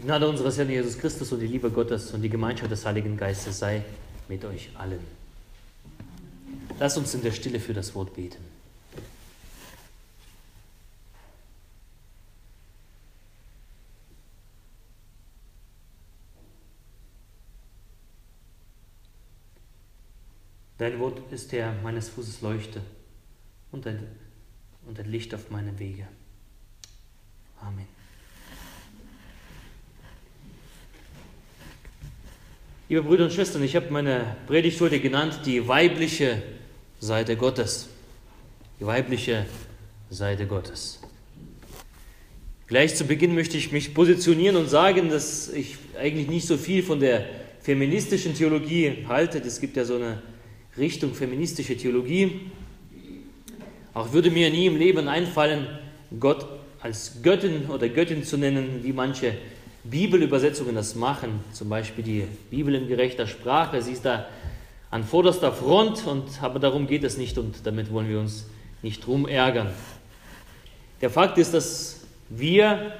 Die Gnade unseres Herrn Jesus Christus und die Liebe Gottes und die Gemeinschaft des Heiligen Geistes sei mit euch allen. Lasst uns in der Stille für das Wort beten. Dein Wort ist der meines Fußes Leuchte und ein, und ein Licht auf meinem Wege. Amen. Liebe Brüder und Schwestern, ich habe meine Predigt heute genannt, die weibliche Seite Gottes. Die weibliche Seite Gottes. Gleich zu Beginn möchte ich mich positionieren und sagen, dass ich eigentlich nicht so viel von der feministischen Theologie halte. Es gibt ja so eine Richtung feministische Theologie. Auch würde mir nie im Leben einfallen, Gott als Göttin oder Göttin zu nennen, wie manche Bibelübersetzungen das machen. Zum Beispiel die Bibel in gerechter Sprache. Sie ist da an vorderster Front, und, aber darum geht es nicht und damit wollen wir uns nicht drum ärgern. Der Fakt ist, dass wir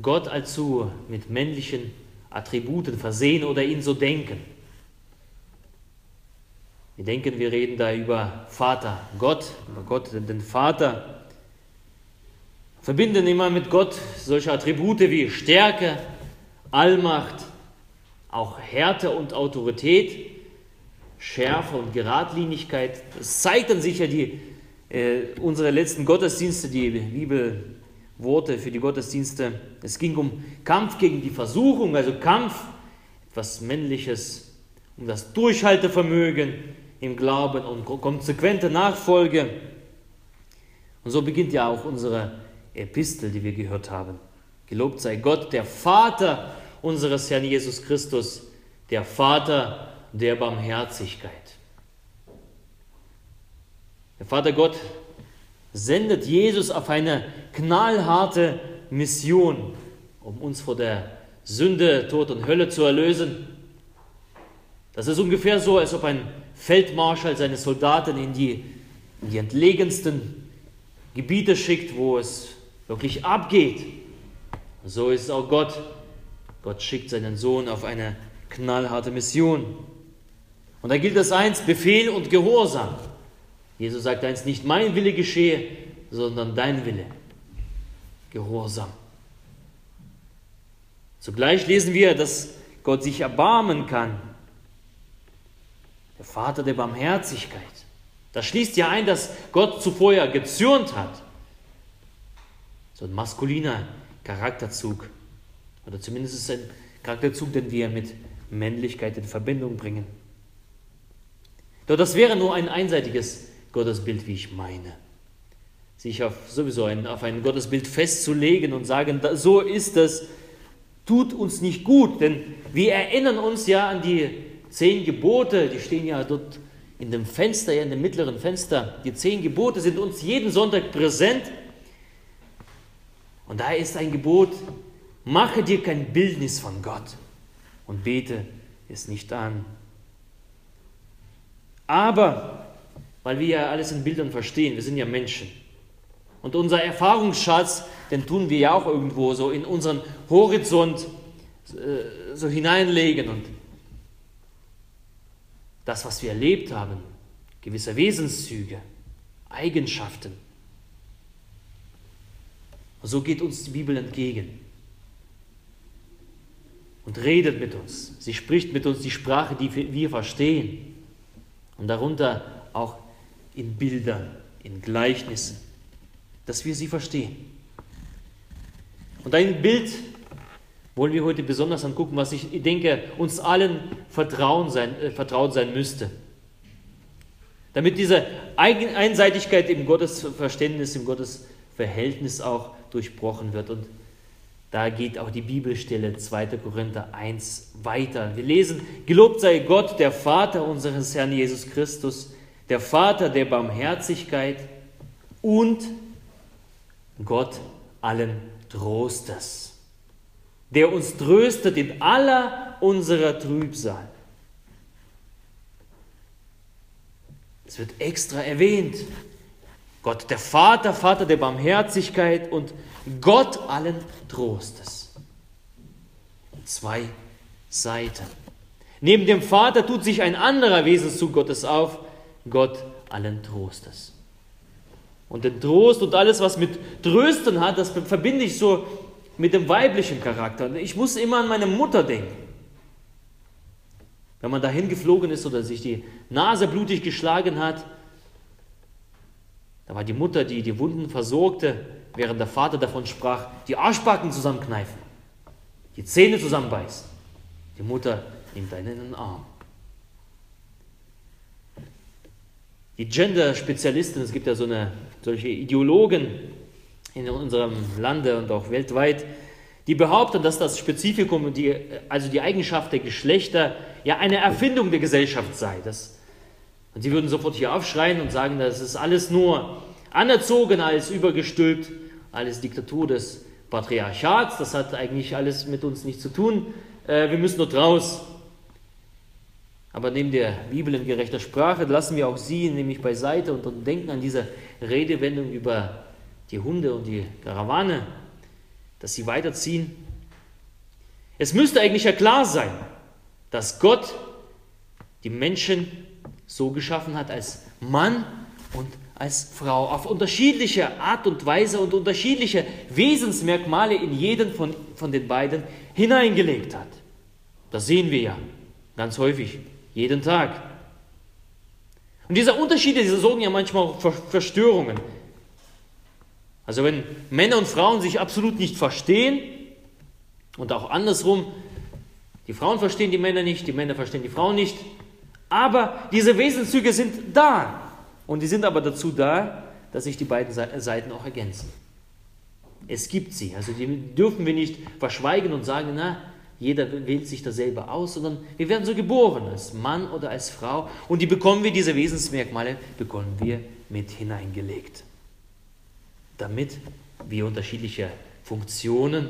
Gott allzu mit männlichen Attributen versehen oder ihn so denken. Wir denken, wir reden da über Vater, Gott, über Gott, den Vater. Verbinden immer mit Gott solche Attribute wie Stärke, Allmacht, auch Härte und Autorität, Schärfe und Geradlinigkeit. Das zeigten sicher die, äh, unsere letzten Gottesdienste, die Bibelworte für die Gottesdienste. Es ging um Kampf gegen die Versuchung, also Kampf, etwas Männliches, um das Durchhaltevermögen, im Glauben und konsequente Nachfolge. Und so beginnt ja auch unsere Epistel, die wir gehört haben. Gelobt sei Gott, der Vater unseres Herrn Jesus Christus, der Vater der Barmherzigkeit. Der Vater Gott sendet Jesus auf eine knallharte Mission, um uns vor der Sünde, Tod und Hölle zu erlösen. Das ist ungefähr so, als ob ein Feldmarschall seine Soldaten in die, in die entlegensten Gebiete schickt, wo es wirklich abgeht. So ist auch Gott. Gott schickt seinen Sohn auf eine knallharte Mission. Und da gilt das eins, Befehl und Gehorsam. Jesus sagt eins, nicht mein Wille geschehe, sondern dein Wille. Gehorsam. Zugleich lesen wir, dass Gott sich erbarmen kann der Vater der Barmherzigkeit. Das schließt ja ein, dass Gott zuvor ja gezürnt hat. So ein maskuliner Charakterzug. Oder zumindest ist es ein Charakterzug, den wir mit Männlichkeit in Verbindung bringen. Doch das wäre nur ein einseitiges Gottesbild, wie ich meine. Sich auf sowieso ein, auf ein Gottesbild festzulegen und sagen, so ist es, tut uns nicht gut, denn wir erinnern uns ja an die zehn Gebote, die stehen ja dort in dem Fenster, ja in dem mittleren Fenster. Die zehn Gebote sind uns jeden Sonntag präsent. Und da ist ein Gebot, mache dir kein Bildnis von Gott und bete es nicht an. Aber, weil wir ja alles in Bildern verstehen, wir sind ja Menschen. Und unser Erfahrungsschatz, den tun wir ja auch irgendwo so in unseren Horizont äh, so hineinlegen. Und das, was wir erlebt haben, gewisse Wesenszüge, Eigenschaften. So geht uns die Bibel entgegen und redet mit uns. Sie spricht mit uns die Sprache, die wir verstehen und darunter auch in Bildern, in Gleichnissen, dass wir sie verstehen. Und ein Bild wollen wir heute besonders angucken, was ich denke, uns allen vertrauen sein, äh, vertraut sein müsste. Damit diese Einseitigkeit im Gottesverständnis, im Gottesverhältnis auch durchbrochen wird. Und da geht auch die Bibelstelle 2. Korinther 1 weiter. Wir lesen, gelobt sei Gott, der Vater unseres Herrn Jesus Christus, der Vater der Barmherzigkeit und Gott allen Trostes der uns tröstet in aller unserer Trübsal. Es wird extra erwähnt. Gott der Vater, Vater der Barmherzigkeit und Gott allen Trostes. zwei Seiten. Neben dem Vater tut sich ein anderer Wesenszug Gottes auf, Gott allen Trostes. Und den Trost und alles, was mit Trösten hat, das verbinde ich so mit dem weiblichen Charakter. Ich muss immer an meine Mutter denken. Wenn man dahin geflogen ist oder sich die Nase blutig geschlagen hat, da war die Mutter, die die Wunden versorgte, während der Vater davon sprach, die Arschbacken zusammenkneifen, die Zähne zusammenbeißen. Die Mutter nimmt einen in den Arm. Die Gender-Spezialisten, es gibt ja so eine, solche Ideologen in unserem Lande und auch weltweit, die behaupten, dass das Spezifikum, die, also die Eigenschaft der Geschlechter, ja eine Erfindung der Gesellschaft sei. Das, und sie würden sofort hier aufschreien und sagen, das ist alles nur anerzogen als übergestülpt, alles Diktatur des Patriarchats, das hat eigentlich alles mit uns nichts zu tun, äh, wir müssen dort raus. Aber neben der Bibel in gerechter Sprache lassen wir auch sie nämlich beiseite und denken an diese Redewendung über die Hunde und die Karawane, dass sie weiterziehen. Es müsste eigentlich ja klar sein, dass Gott die Menschen so geschaffen hat als Mann und als Frau, auf unterschiedliche Art und Weise und unterschiedliche Wesensmerkmale in jeden von, von den beiden hineingelegt hat. Das sehen wir ja ganz häufig, jeden Tag. Und diese Unterschiede, diese sorgen ja manchmal auch für Verstörungen. Also wenn Männer und Frauen sich absolut nicht verstehen und auch andersrum, die Frauen verstehen die Männer nicht, die Männer verstehen die Frauen nicht, aber diese Wesenszüge sind da. Und die sind aber dazu da, dass sich die beiden Seiten auch ergänzen. Es gibt sie. Also die dürfen wir nicht verschweigen und sagen, na, jeder wählt sich dasselbe aus, sondern wir werden so geboren, als Mann oder als Frau. Und die bekommen wir, diese Wesensmerkmale, bekommen wir mit hineingelegt. Damit wir unterschiedliche Funktionen,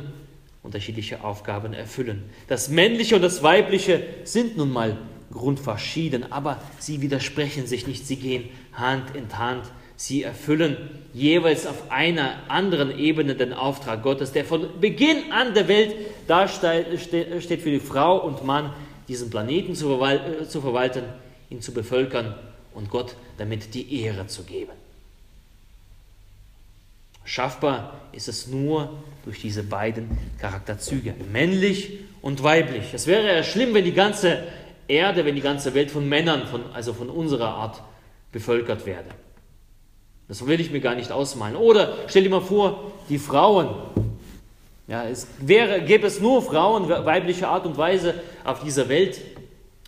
unterschiedliche Aufgaben erfüllen. Das Männliche und das Weibliche sind nun mal grundverschieden, aber sie widersprechen sich nicht, sie gehen Hand in Hand. Sie erfüllen jeweils auf einer anderen Ebene den Auftrag Gottes, der von Beginn an der Welt darsteht für die Frau und Mann, diesen Planeten zu verwalten, ihn zu bevölkern und Gott damit die Ehre zu geben. Schaffbar ist es nur durch diese beiden Charakterzüge, männlich und weiblich. Es wäre ja schlimm, wenn die ganze Erde, wenn die ganze Welt von Männern, von, also von unserer Art, bevölkert werde. Das will ich mir gar nicht ausmalen. Oder stell dir mal vor, die Frauen. Ja, es wäre, gäbe es nur Frauen weiblicher Art und Weise auf dieser Welt.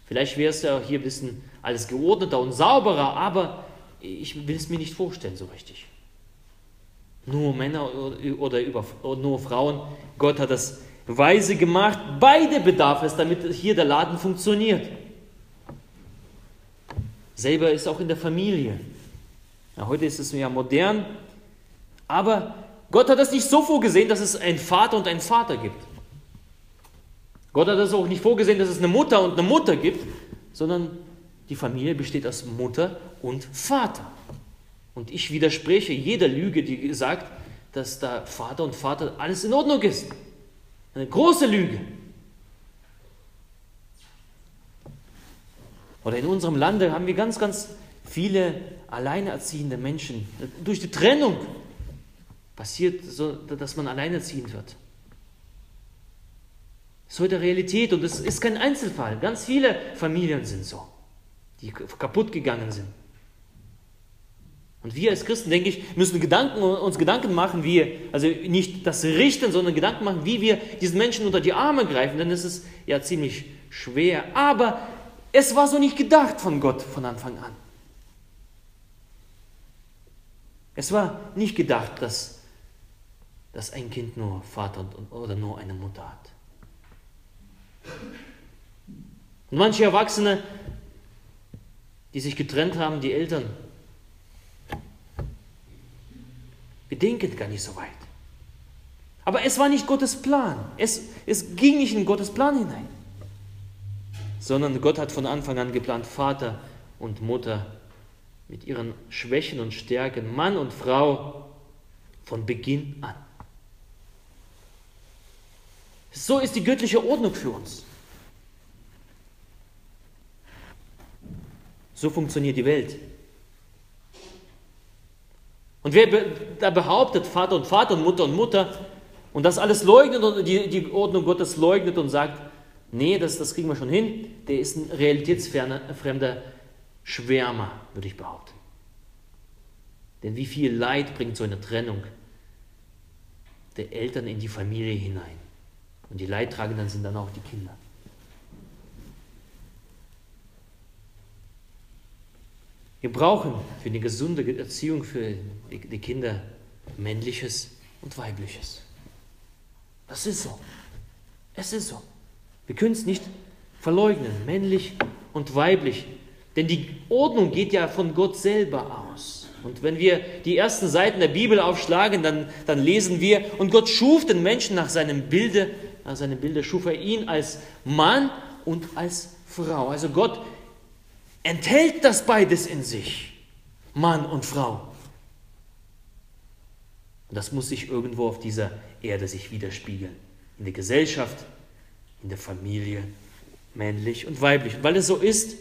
Vielleicht wäre es ja hier ein bisschen alles geordneter und sauberer, aber ich will es mir nicht vorstellen so richtig. Nur Männer oder, über, oder nur Frauen. Gott hat das weise gemacht. Beide bedarf es, damit hier der Laden funktioniert. Selber ist auch in der Familie. Ja, heute ist es ja modern, aber Gott hat das nicht so vorgesehen, dass es einen Vater und einen Vater gibt. Gott hat das auch nicht vorgesehen, dass es eine Mutter und eine Mutter gibt, sondern die Familie besteht aus Mutter und Vater. Und ich widerspreche jeder Lüge, die sagt, dass da Vater und Vater alles in Ordnung ist. Eine große Lüge. Oder in unserem Lande haben wir ganz, ganz viele alleinerziehende Menschen. Durch die Trennung passiert so, dass man alleinerziehend wird. Das ist heute Realität und es ist kein Einzelfall. Ganz viele Familien sind so, die kaputt gegangen sind. Und wir als Christen, denke ich, müssen Gedanken, uns Gedanken machen, wie, also nicht das Richten, sondern Gedanken machen, wie wir diesen Menschen unter die Arme greifen, denn es ist ja ziemlich schwer. Aber es war so nicht gedacht von Gott von Anfang an. Es war nicht gedacht, dass, dass ein Kind nur Vater oder nur eine Mutter hat. Und manche Erwachsene, die sich getrennt haben, die Eltern, wir denken gar nicht so weit. Aber es war nicht Gottes Plan. Es, es ging nicht in Gottes Plan hinein sondern Gott hat von Anfang an geplant, Vater und Mutter mit ihren Schwächen und Stärken, Mann und Frau von Beginn an. So ist die göttliche Ordnung für uns. So funktioniert die Welt. Und wer da behauptet, Vater und Vater und Mutter und Mutter, und das alles leugnet und die, die Ordnung Gottes leugnet und sagt, nee, das, das kriegen wir schon hin, der ist ein realitätsfremder Schwärmer, würde ich behaupten. Denn wie viel Leid bringt so eine Trennung der Eltern in die Familie hinein? Und die Leidtragenden sind dann auch die Kinder. Wir brauchen für eine gesunde Erziehung für die Kinder männliches und weibliches. Das ist so. Es ist so. Wir können es nicht verleugnen, männlich und weiblich. Denn die Ordnung geht ja von Gott selber aus. Und wenn wir die ersten Seiten der Bibel aufschlagen, dann, dann lesen wir, und Gott schuf den Menschen nach seinem Bilde, nach seinem Bilde schuf er ihn als Mann und als Frau. Also Gott enthält das beides in sich, Mann und Frau. Und das muss sich irgendwo auf dieser Erde sich widerspiegeln. In der Gesellschaft, in der Familie, männlich und weiblich. Und weil es so ist,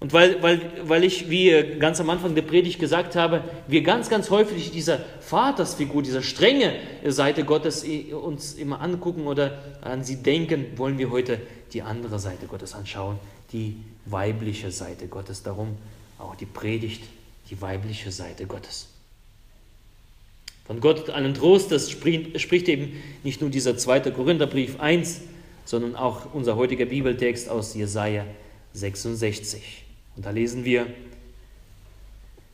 und weil, weil, weil ich, wie ganz am Anfang der Predigt gesagt habe, wir ganz, ganz häufig dieser Vatersfigur, dieser strenge Seite Gottes uns immer angucken oder an sie denken, wollen wir heute die andere Seite Gottes anschauen, die weibliche Seite Gottes. Darum auch die Predigt, die weibliche Seite Gottes. Von Gott allen Trostes spricht eben nicht nur dieser zweite Korintherbrief 1, sondern auch unser heutiger Bibeltext aus Jesaja 66. Und da lesen wir: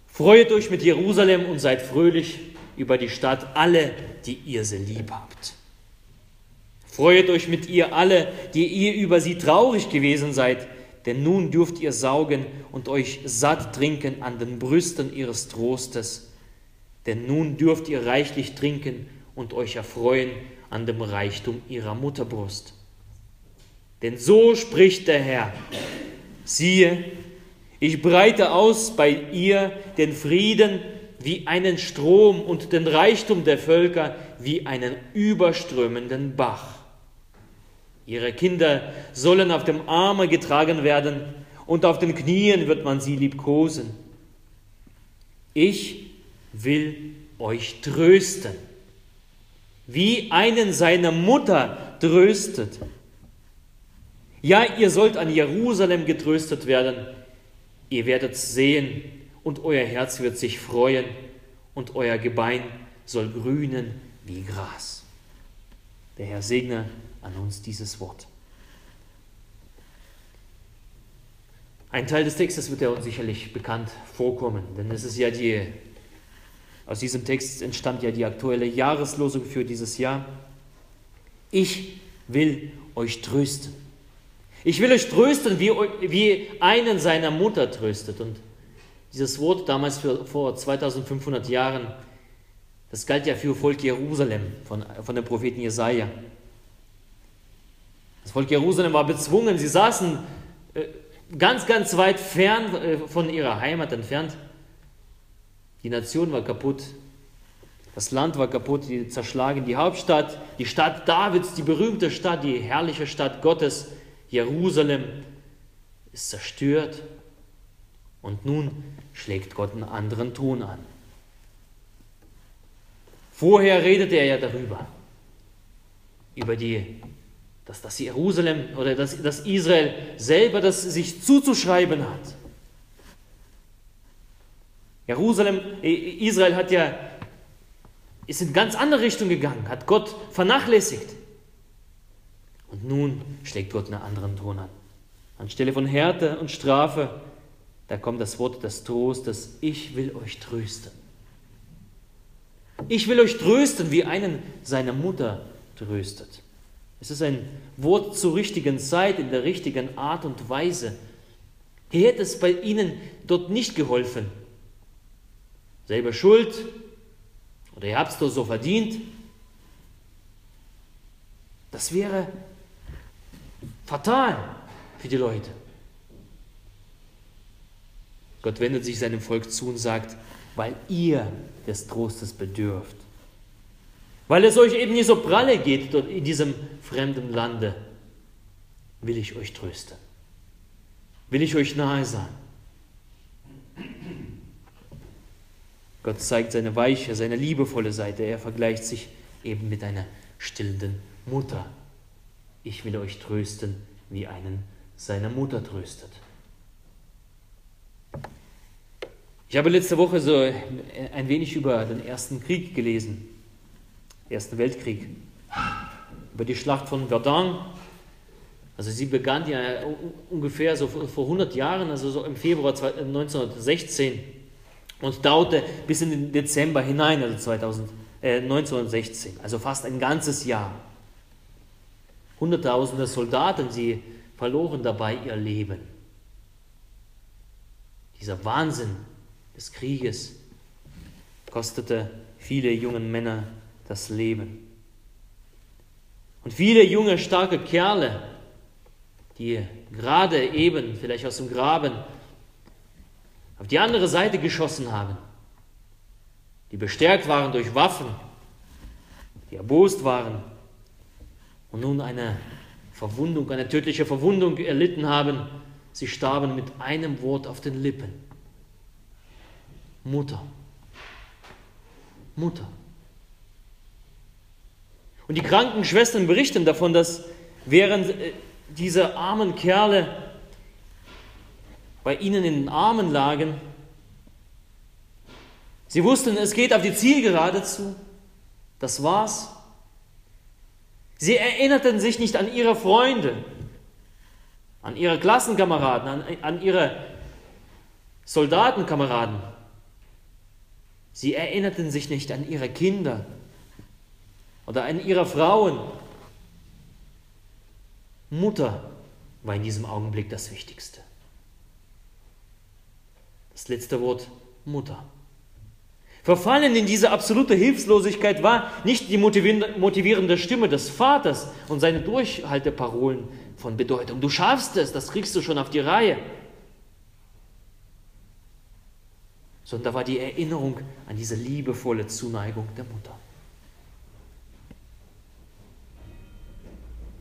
Freut euch mit Jerusalem und seid fröhlich über die Stadt, alle, die ihr sie lieb habt. Freut euch mit ihr alle, die ihr über sie traurig gewesen seid, denn nun dürft ihr saugen und euch satt trinken an den Brüsten ihres Trostes denn nun dürft ihr reichlich trinken und euch erfreuen an dem Reichtum ihrer Mutterbrust. Denn so spricht der Herr, siehe, ich breite aus bei ihr den Frieden wie einen Strom und den Reichtum der Völker wie einen überströmenden Bach. Ihre Kinder sollen auf dem Arme getragen werden und auf den Knien wird man sie liebkosen. Ich will euch trösten, wie einen seine Mutter tröstet. Ja, ihr sollt an Jerusalem getröstet werden. Ihr werdet sehen und euer Herz wird sich freuen und euer Gebein soll grünen wie Gras. Der Herr segne an uns dieses Wort. Ein Teil des Textes wird ja uns sicherlich bekannt vorkommen, denn es ist ja die aus diesem Text entstammt ja die aktuelle Jahreslosung für dieses Jahr. Ich will euch trösten. Ich will euch trösten, wie, wie einen seiner Mutter tröstet. Und dieses Wort damals für, vor 2500 Jahren, das galt ja für Volk Jerusalem von, von dem Propheten Jesaja. Das Volk Jerusalem war bezwungen, sie saßen äh, ganz, ganz weit fern äh, von ihrer Heimat entfernt. Die Nation war kaputt. Das Land war kaputt, die zerschlagen die Hauptstadt, die Stadt Davids, die berühmte Stadt, die herrliche Stadt Gottes, Jerusalem, ist zerstört. Und nun schlägt Gott einen anderen Ton an. Vorher redete er ja darüber, über die, dass das Jerusalem oder dass, dass Israel selber das sich zuzuschreiben hat. Jerusalem, Israel hat ja, ist in ganz andere Richtung gegangen, hat Gott vernachlässigt. Und nun schlägt Gott einen anderen Ton an. Anstelle von Härte und Strafe, da kommt das Wort des Trostes, ich will euch trösten. Ich will euch trösten, wie einen seine Mutter tröstet. Es ist ein Wort zur richtigen Zeit, in der richtigen Art und Weise. Hier hätte es bei ihnen dort nicht geholfen, selber schuld oder ihr habt es doch so verdient. Das wäre fatal für die Leute. Gott wendet sich seinem Volk zu und sagt, weil ihr des Trostes bedürft. Weil es euch eben nicht so pralle geht dort in diesem fremden Lande, will ich euch trösten. Will ich euch nahe sein. Gott zeigt seine weiche, seine liebevolle Seite. Er vergleicht sich eben mit einer stillenden Mutter. Ich will euch trösten, wie einen seine Mutter tröstet. Ich habe letzte Woche so ein wenig über den Ersten Krieg gelesen, Ersten Weltkrieg, über die Schlacht von Verdun. Also sie begann ja ungefähr so vor 100 Jahren, also so im Februar 1916 und dauerte bis in den Dezember hinein, also 2000, äh, 1916, also fast ein ganzes Jahr. Hunderttausende Soldaten, sie verloren dabei ihr Leben. Dieser Wahnsinn des Krieges kostete viele jungen Männer das Leben. Und viele junge, starke Kerle, die gerade eben vielleicht aus dem Graben auf die andere Seite geschossen haben, die bestärkt waren durch Waffen, die erbost waren und nun eine Verwundung, eine tödliche Verwundung erlitten haben, sie starben mit einem Wort auf den Lippen. Mutter. Mutter. Und die Krankenschwestern berichten davon, dass während äh, diese armen Kerle bei ihnen in den Armen lagen, sie wussten, es geht auf die Zielgerade zu, das war's. Sie erinnerten sich nicht an ihre Freunde, an ihre Klassenkameraden, an, an ihre Soldatenkameraden. Sie erinnerten sich nicht an ihre Kinder oder an ihre Frauen. Mutter war in diesem Augenblick das Wichtigste. Das letzte Wort Mutter. Verfallen in diese absolute Hilflosigkeit war nicht die motivierende Stimme des Vaters und seine Durchhalteparolen von Bedeutung. Du schaffst es, das kriegst du schon auf die Reihe. Sondern da war die Erinnerung an diese liebevolle Zuneigung der Mutter.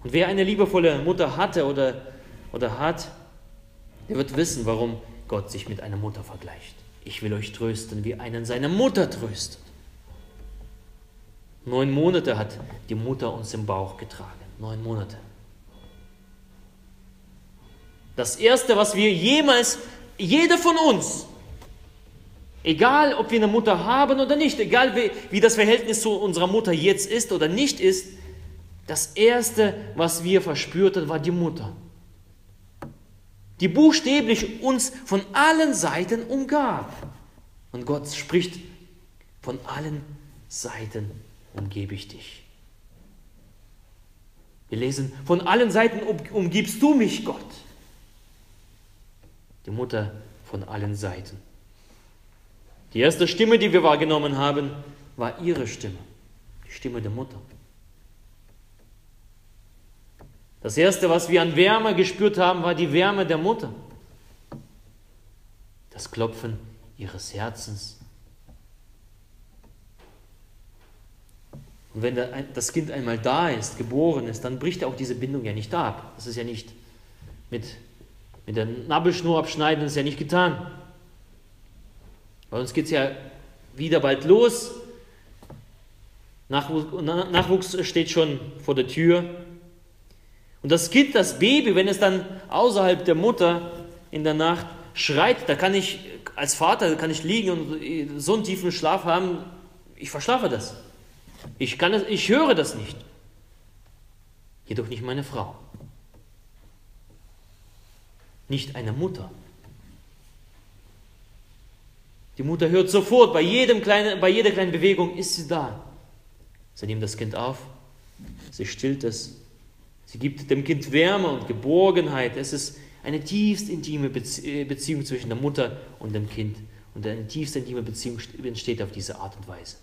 Und wer eine liebevolle Mutter hatte oder, oder hat, der wird wissen, warum Gott sich mit einer Mutter vergleicht. Ich will euch trösten, wie einen seine Mutter tröstet. Neun Monate hat die Mutter uns im Bauch getragen. Neun Monate. Das Erste, was wir jemals, jeder von uns, egal ob wir eine Mutter haben oder nicht, egal wie, wie das Verhältnis zu unserer Mutter jetzt ist oder nicht ist, das Erste, was wir verspürten, war die Mutter die buchstäblich uns von allen Seiten umgab. Und Gott spricht, von allen Seiten umgebe ich dich. Wir lesen, von allen Seiten umgibst du mich, Gott. Die Mutter von allen Seiten. Die erste Stimme, die wir wahrgenommen haben, war ihre Stimme, die Stimme der Mutter. Das Erste, was wir an Wärme gespürt haben, war die Wärme der Mutter. Das Klopfen ihres Herzens. Und wenn das Kind einmal da ist, geboren ist, dann bricht auch diese Bindung ja nicht ab. Das ist ja nicht mit, mit der Nabelschnur abschneiden, das ist ja nicht getan. Bei uns geht es ja wieder bald los. Nachwuchs steht schon vor der Tür. Und das Kind, das Baby, wenn es dann außerhalb der Mutter in der Nacht schreit, da kann ich als Vater kann ich liegen und so einen tiefen Schlaf haben, ich verschlafe das. Ich, kann es, ich höre das nicht. Jedoch nicht meine Frau. Nicht eine Mutter. Die Mutter hört sofort, bei, jedem kleinen, bei jeder kleinen Bewegung ist sie da. Sie nimmt das Kind auf, sie stillt es Sie gibt dem Kind Wärme und Geborgenheit. Es ist eine tiefst intime äh, Beziehung zwischen der Mutter und dem Kind. Und eine tiefst intime Beziehung entsteht auf diese Art und Weise.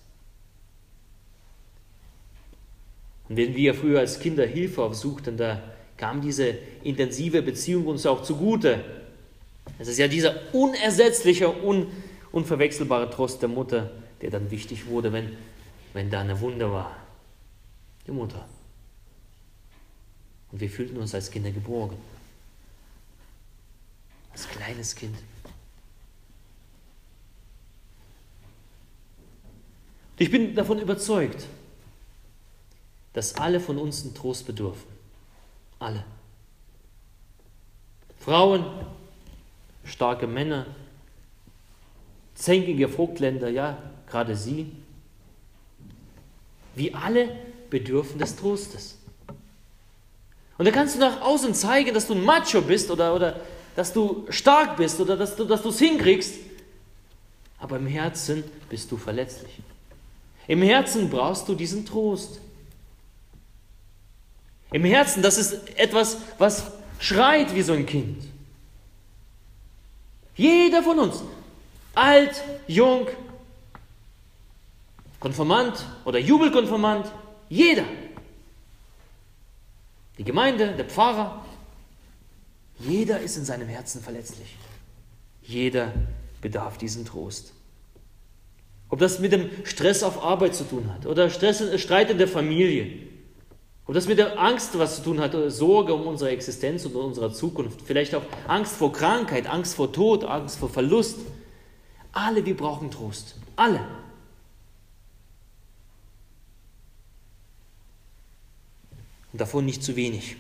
Und wenn wir früher als Kinder Hilfe aufsuchten, da kam diese intensive Beziehung uns auch zugute. Es ist ja dieser unersetzliche, un, unverwechselbare Trost der Mutter, der dann wichtig wurde, wenn, wenn da eine Wunde war, Die Mutter. Und wir fühlten uns als Kinder geborgen. Als kleines Kind. Ich bin davon überzeugt, dass alle von uns einen Trost bedürfen. Alle. Frauen, starke Männer, zänkige Vogtländer, ja, gerade sie. Wir alle bedürfen des Trostes. Und da kannst du nach außen zeigen, dass du ein Macho bist oder, oder dass du stark bist oder dass du es dass hinkriegst. Aber im Herzen bist du verletzlich. Im Herzen brauchst du diesen Trost. Im Herzen, das ist etwas, was schreit wie so ein Kind. Jeder von uns, alt, jung, Konfirmand oder Jubelkonfirmand, jeder. Die Gemeinde, der Pfarrer, jeder ist in seinem Herzen verletzlich. Jeder bedarf diesen Trost. Ob das mit dem Stress auf Arbeit zu tun hat oder Stress, Streit in der Familie ob das mit der Angst was zu tun hat, Sorge um unsere Existenz und unsere Zukunft, vielleicht auch Angst vor Krankheit, Angst vor Tod, Angst vor Verlust. Alle, wir brauchen Trost. Alle. Und davon nicht zu wenig.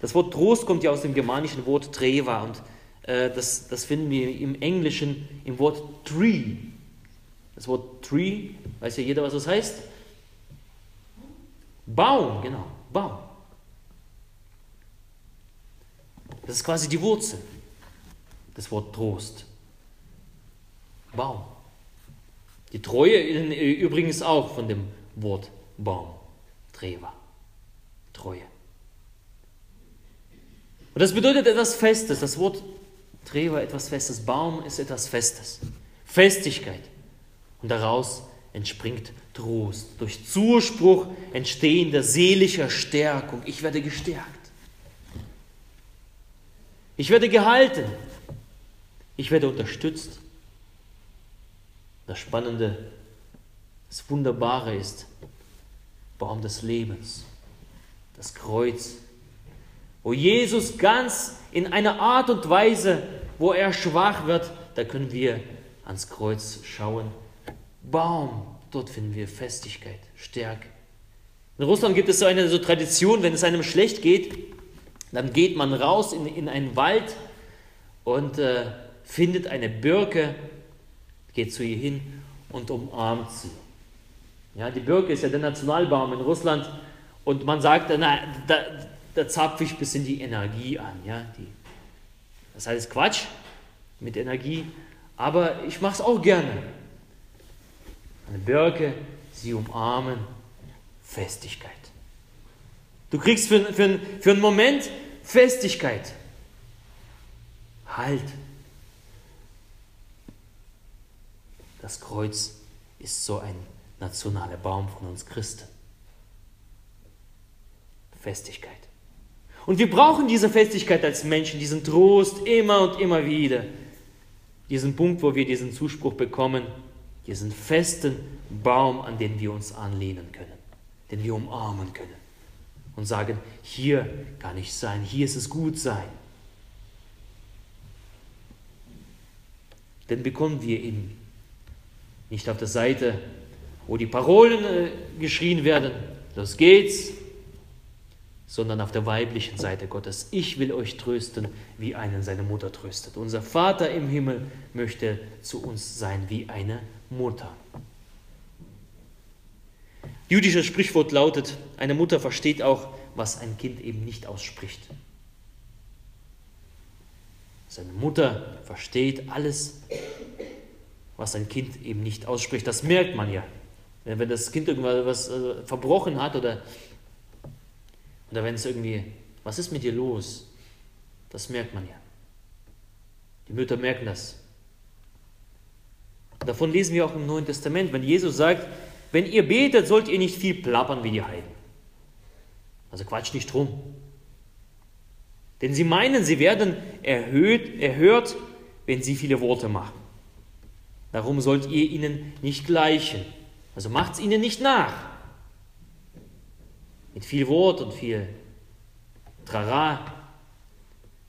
Das Wort Trost kommt ja aus dem germanischen Wort Treva und äh, das, das finden wir im Englischen im Wort Tree. Das Wort Tree, weiß ja jeder, was das heißt? Baum, genau, Baum. Das ist quasi die Wurzel des Wort Trost. Baum. Die Treue übrigens auch von dem Wort Baum. Treva. Treue. Und das bedeutet etwas Festes. Das Wort Treva etwas Festes. Baum ist etwas Festes. Festigkeit. Und daraus entspringt Trost. Durch Zuspruch entstehende seelischer Stärkung. Ich werde gestärkt. Ich werde gehalten. Ich werde unterstützt. Das Spannende, das Wunderbare ist, Baum des Lebens, das Kreuz, wo Jesus ganz in einer Art und Weise, wo er schwach wird, da können wir ans Kreuz schauen. Baum Dort finden wir Festigkeit, Stärke. In Russland gibt es so eine so Tradition, wenn es einem schlecht geht, dann geht man raus in, in einen Wald und äh, findet eine Birke, geht zu ihr hin und umarmt sie. Ja, die Birke ist ja der Nationalbaum in Russland und man sagt, na, da, da zapfe ich ein bisschen die Energie an. Ja, die, das heißt Quatsch mit Energie, aber ich mache es auch gerne eine Birke, sie umarmen, Festigkeit. Du kriegst für, für, für einen Moment Festigkeit. Halt. Das Kreuz ist so ein nationaler Baum von uns Christen. Festigkeit. Und wir brauchen diese Festigkeit als Menschen, diesen Trost immer und immer wieder. Diesen Punkt, wo wir diesen Zuspruch bekommen, diesen festen Baum, an den wir uns anlehnen können, den wir umarmen können und sagen, hier kann ich sein, hier ist es gut sein. Denn bekommen wir ihn nicht auf der Seite, wo die Parolen äh, geschrien werden, los geht's, sondern auf der weiblichen Seite Gottes. Ich will euch trösten, wie einen seine Mutter tröstet. Unser Vater im Himmel möchte zu uns sein wie eine Mutter. Jüdisches Sprichwort lautet, eine Mutter versteht auch, was ein Kind eben nicht ausspricht. Seine Mutter versteht alles, was ein Kind eben nicht ausspricht. Das merkt man ja. Wenn das Kind irgendwas äh, verbrochen hat oder, oder wenn es irgendwie, was ist mit dir los? Das merkt man ja. Die Mütter merken das. Davon lesen wir auch im Neuen Testament, wenn Jesus sagt, wenn ihr betet, sollt ihr nicht viel plappern wie die Heiden. Also quatsch nicht drum. Denn sie meinen, sie werden erhöht, erhört, wenn sie viele Worte machen. Darum sollt ihr ihnen nicht gleichen. Also macht es ihnen nicht nach. Mit viel Wort und viel Trara.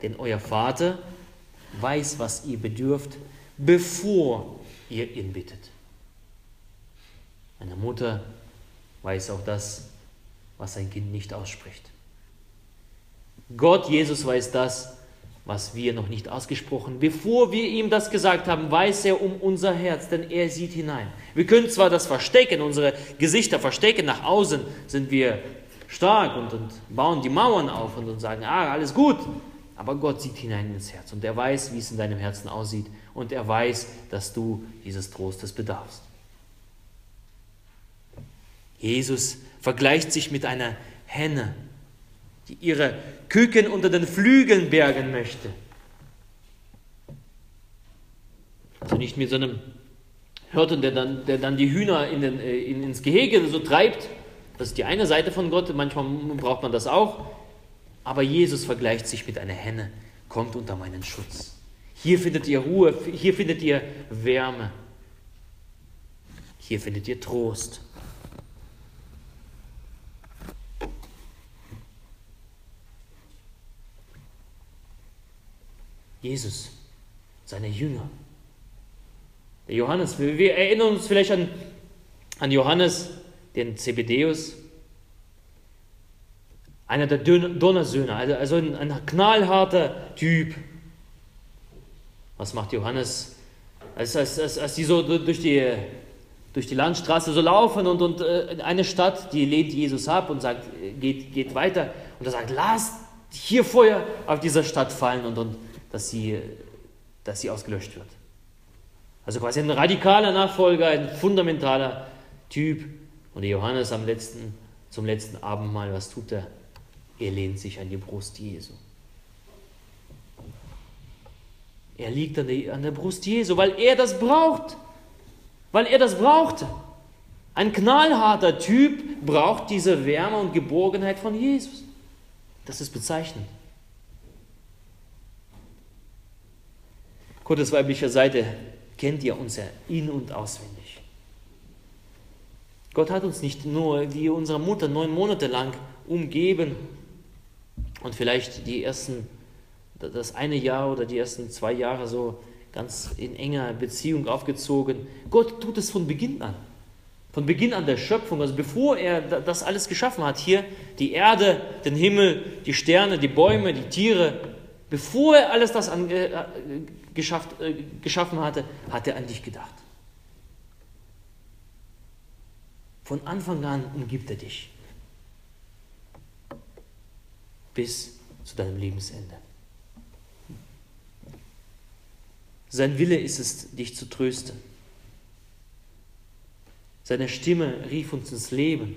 Denn euer Vater weiß, was ihr bedürft, bevor ihr ihn bittet. Eine Mutter weiß auch das, was sein Kind nicht ausspricht. Gott, Jesus weiß das, was wir noch nicht ausgesprochen. Bevor wir ihm das gesagt haben, weiß er um unser Herz, denn er sieht hinein. Wir können zwar das verstecken, unsere Gesichter verstecken, nach außen sind wir stark und, und bauen die Mauern auf und, und sagen, ah, alles gut. Aber Gott sieht hinein ins Herz und er weiß, wie es in deinem Herzen aussieht und er weiß, dass du dieses Trostes bedarfst. Jesus vergleicht sich mit einer Henne, die ihre Küken unter den Flügeln bergen möchte. Also nicht mit so einem Hirten, der dann, der dann die Hühner in den, äh, in, ins Gehege so treibt. Das ist die eine Seite von Gott, manchmal braucht man das auch. Aber Jesus vergleicht sich mit einer Henne, kommt unter meinen Schutz. Hier findet ihr Ruhe, hier findet ihr Wärme, hier findet ihr Trost. Jesus, seine Jünger. Der Johannes, wir, erinnern uns vielleicht an, an Johannes, den Zebedeus, einer der Donnersöhne, also, also ein, ein knallharter Typ. Was macht Johannes? Als, als, als, als die so durch die, durch die Landstraße so laufen und, und äh, eine Stadt, die lehnt Jesus ab und sagt, geht, geht weiter. Und er sagt, lasst hier Feuer auf dieser Stadt fallen und, und dass sie, dass sie ausgelöscht wird. Also quasi ein radikaler Nachfolger, ein fundamentaler Typ. Und Johannes am letzten, zum letzten Abendmahl, was tut er? Er lehnt sich an die Brust Jesu. Er liegt an der, an der Brust Jesu, weil er das braucht. Weil er das brauchte. Ein knallharter Typ braucht diese Wärme und Geborgenheit von Jesus. Das ist bezeichnend. Gottes weiblicher Seite kennt ihr uns ja in- und auswendig. Gott hat uns nicht nur wie unsere Mutter neun Monate lang umgeben und vielleicht die ersten, das eine Jahr oder die ersten zwei Jahre so ganz in enger Beziehung aufgezogen. Gott tut es von Beginn an. Von Beginn an der Schöpfung, also bevor er das alles geschaffen hat, hier die Erde, den Himmel, die Sterne, die Bäume, die Tiere, bevor er alles das an, äh, geschafft, äh, geschaffen hatte, hat er an dich gedacht. Von Anfang an umgibt er dich. Bis zu deinem Lebensende. Sein Wille ist es, dich zu trösten. Seine Stimme rief uns ins Leben.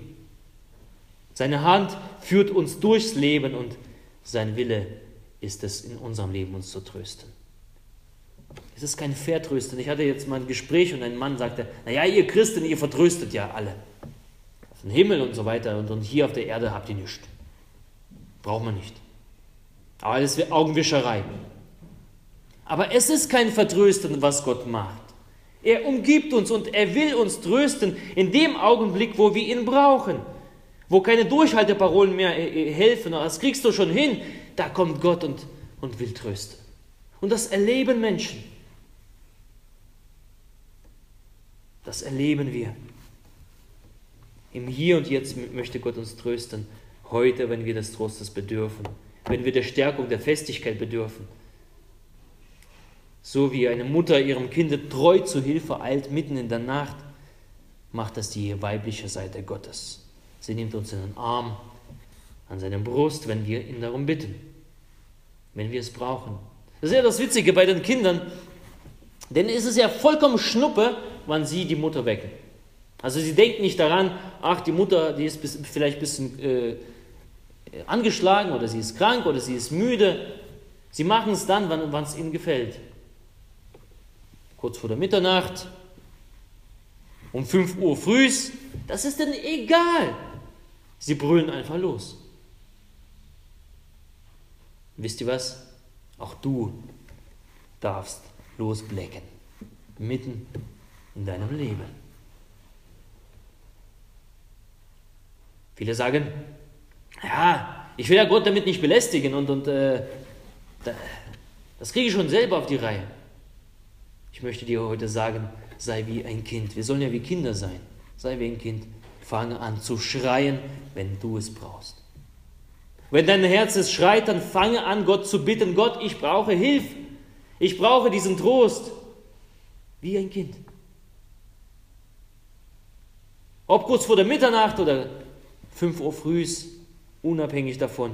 Seine Hand führt uns durchs Leben und sein Wille ist es, in unserem Leben uns zu trösten. Es ist kein Vertrösten. Ich hatte jetzt mal ein Gespräch und ein Mann sagte, naja, ihr Christen, ihr vertröstet ja alle. Den Himmel und so weiter und, und hier auf der Erde habt ihr nichts. Braucht man nicht. Aber das wäre Augenwischerei. Aber es ist kein Vertrösten, was Gott macht. Er umgibt uns und er will uns trösten in dem Augenblick, wo wir ihn brauchen. Wo keine Durchhalteparolen mehr äh, äh, helfen, das kriegst du schon hin. Da kommt Gott und, und will trösten. Und das erleben Menschen. Das erleben wir. Im Hier und Jetzt möchte Gott uns trösten. Heute, wenn wir des Trostes bedürfen, wenn wir der Stärkung, der Festigkeit bedürfen. So wie eine Mutter ihrem Kind treu zu Hilfe eilt, mitten in der Nacht, macht das die weibliche Seite Gottes. Sie nimmt uns in den Arm, an seine Brust, wenn wir ihn darum bitten, wenn wir es brauchen. Das ist ja das Witzige bei den Kindern, denn es ist ja vollkommen Schnuppe, wann sie die Mutter wecken. Also sie denken nicht daran, ach, die Mutter, die ist vielleicht ein bisschen äh, angeschlagen oder sie ist krank oder sie ist müde. Sie machen es dann, wann es ihnen gefällt. Kurz vor der Mitternacht, um 5 Uhr früh, das ist denn egal. Sie brüllen einfach los. Wisst ihr was? Auch du darfst losblecken, mitten in deinem Leben. Viele sagen, ja, ich will ja Gott damit nicht belästigen und, und äh, das kriege ich schon selber auf die Reihe. Ich möchte dir heute sagen, sei wie ein Kind. Wir sollen ja wie Kinder sein. Sei wie ein Kind. Fange an zu schreien, wenn du es brauchst. Wenn dein Herz es schreit, dann fange an, Gott zu bitten. Gott, ich brauche Hilfe. Ich brauche diesen Trost. Wie ein Kind. Ob kurz vor der Mitternacht oder 5 Uhr früh, unabhängig davon.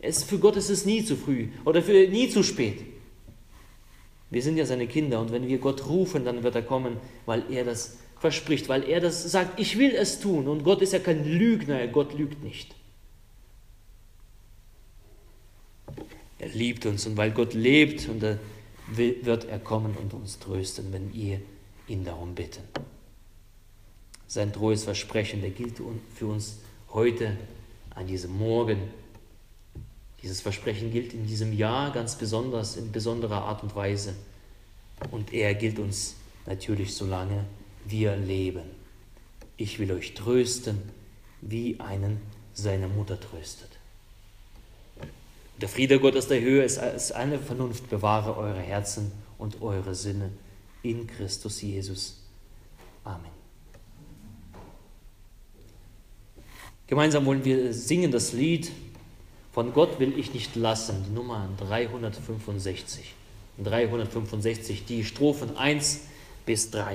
Es, für Gott ist es nie zu früh oder für, nie zu spät. Wir sind ja seine Kinder und wenn wir Gott rufen, dann wird er kommen, weil er das verspricht, weil er das sagt, ich will es tun. Und Gott ist ja kein Lügner, Gott lügt nicht. Er liebt uns und weil Gott lebt, und er wird er kommen und uns trösten, wenn ihr ihn darum bitten. Sein treues Versprechen, der gilt für uns heute an diesem Morgen. Dieses Versprechen gilt in diesem Jahr ganz besonders, in besonderer Art und Weise. Und er gilt uns natürlich, solange wir leben. Ich will euch trösten, wie einen seine Mutter tröstet. Der Friede Gottes der Höhe ist als eine Vernunft, bewahre eure Herzen und eure Sinne in Christus Jesus. Amen. Gemeinsam wollen wir singen das Lied Von Gott will ich nicht lassen, die Nummer 365. 365, die Strophen 1 bis 3.